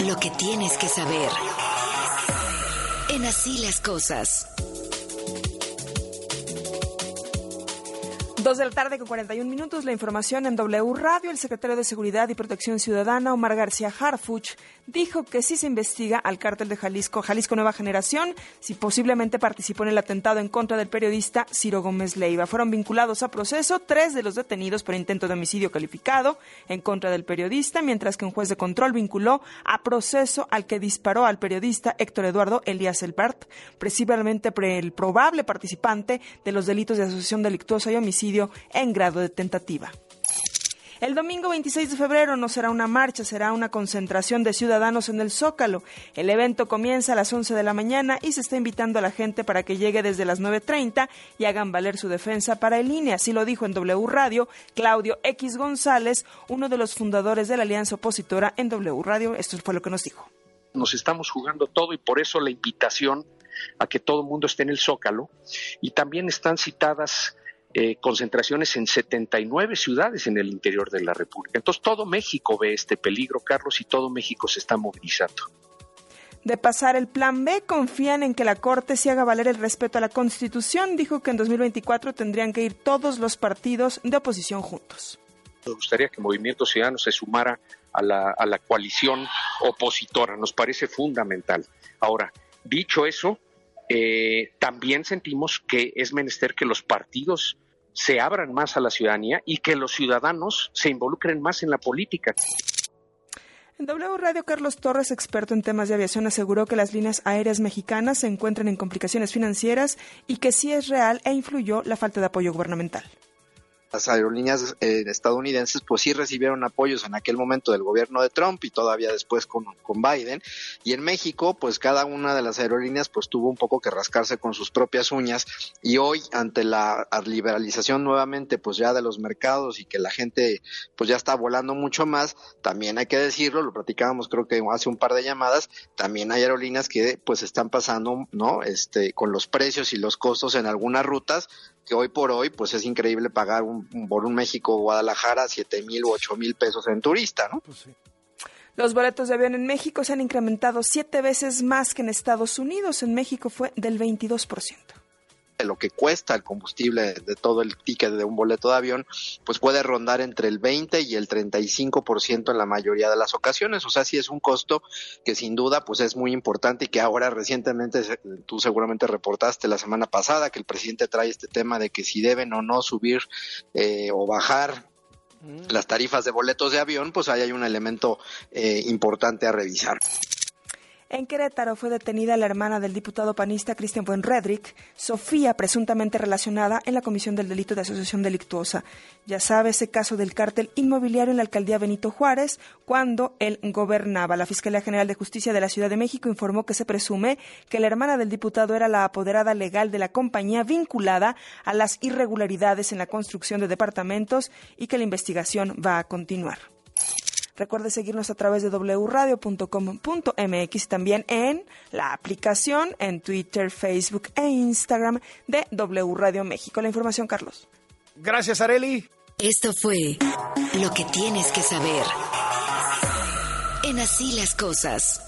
Lo que tienes que saber. En así las cosas. Dos de la tarde con 41 minutos. La información en W Radio. El secretario de Seguridad y Protección Ciudadana, Omar García Harfuch, dijo que si se investiga al cártel de Jalisco, Jalisco Nueva Generación, si posiblemente participó en el atentado en contra del periodista Ciro Gómez Leiva. Fueron vinculados a proceso tres de los detenidos por intento de homicidio calificado en contra del periodista, mientras que un juez de control vinculó a proceso al que disparó al periodista Héctor Eduardo Elías Elbert, precisamente el probable participante de los delitos de asociación delictuosa y homicidio en grado de tentativa. El domingo 26 de febrero no será una marcha, será una concentración de ciudadanos en el Zócalo. El evento comienza a las 11 de la mañana y se está invitando a la gente para que llegue desde las 9.30 y hagan valer su defensa para el INE. Así lo dijo en W Radio Claudio X González, uno de los fundadores de la alianza opositora en W Radio. Esto fue lo que nos dijo. Nos estamos jugando todo y por eso la invitación a que todo el mundo esté en el Zócalo. Y también están citadas eh, concentraciones en 79 ciudades en el interior de la República. Entonces todo México ve este peligro, Carlos, y todo México se está movilizando. De pasar el plan B, confían en que la Corte se haga valer el respeto a la Constitución. Dijo que en 2024 tendrían que ir todos los partidos de oposición juntos. Me gustaría que Movimiento Ciudadano se sumara a la, a la coalición opositora. Nos parece fundamental. Ahora, dicho eso, eh, también sentimos que es menester que los partidos se abran más a la ciudadanía y que los ciudadanos se involucren más en la política. En W Radio, Carlos Torres, experto en temas de aviación, aseguró que las líneas aéreas mexicanas se encuentran en complicaciones financieras y que sí es real e influyó la falta de apoyo gubernamental las aerolíneas eh, estadounidenses pues sí recibieron apoyos en aquel momento del gobierno de Trump y todavía después con, con Biden. Y en México pues cada una de las aerolíneas pues tuvo un poco que rascarse con sus propias uñas. Y hoy ante la liberalización nuevamente pues ya de los mercados y que la gente pues ya está volando mucho más también hay que decirlo lo platicábamos creo que hace un par de llamadas también hay aerolíneas que pues están pasando no este con los precios y los costos en algunas rutas que hoy por hoy pues es increíble pagar un, por un México Guadalajara siete mil u ocho mil pesos en turista, ¿no? Pues Los boletos de avión en México se han incrementado siete veces más que en Estados Unidos. En México fue del 22% lo que cuesta el combustible de todo el ticket de un boleto de avión, pues puede rondar entre el 20 y el 35% en la mayoría de las ocasiones. O sea, sí es un costo que sin duda pues es muy importante y que ahora recientemente tú seguramente reportaste la semana pasada que el presidente trae este tema de que si deben o no subir eh, o bajar mm. las tarifas de boletos de avión, pues ahí hay un elemento eh, importante a revisar. En Querétaro fue detenida la hermana del diputado panista Cristian Buenredrick, Sofía, presuntamente relacionada en la comisión del delito de asociación delictuosa. Ya sabe ese caso del cártel inmobiliario en la alcaldía Benito Juárez, cuando él gobernaba. La Fiscalía General de Justicia de la Ciudad de México informó que se presume que la hermana del diputado era la apoderada legal de la compañía vinculada a las irregularidades en la construcción de departamentos y que la investigación va a continuar. Recuerde seguirnos a través de wradio.com.mx, también en la aplicación, en Twitter, Facebook e Instagram de W Radio México. La información, Carlos. Gracias, Areli. Esto fue lo que tienes que saber. En así las cosas.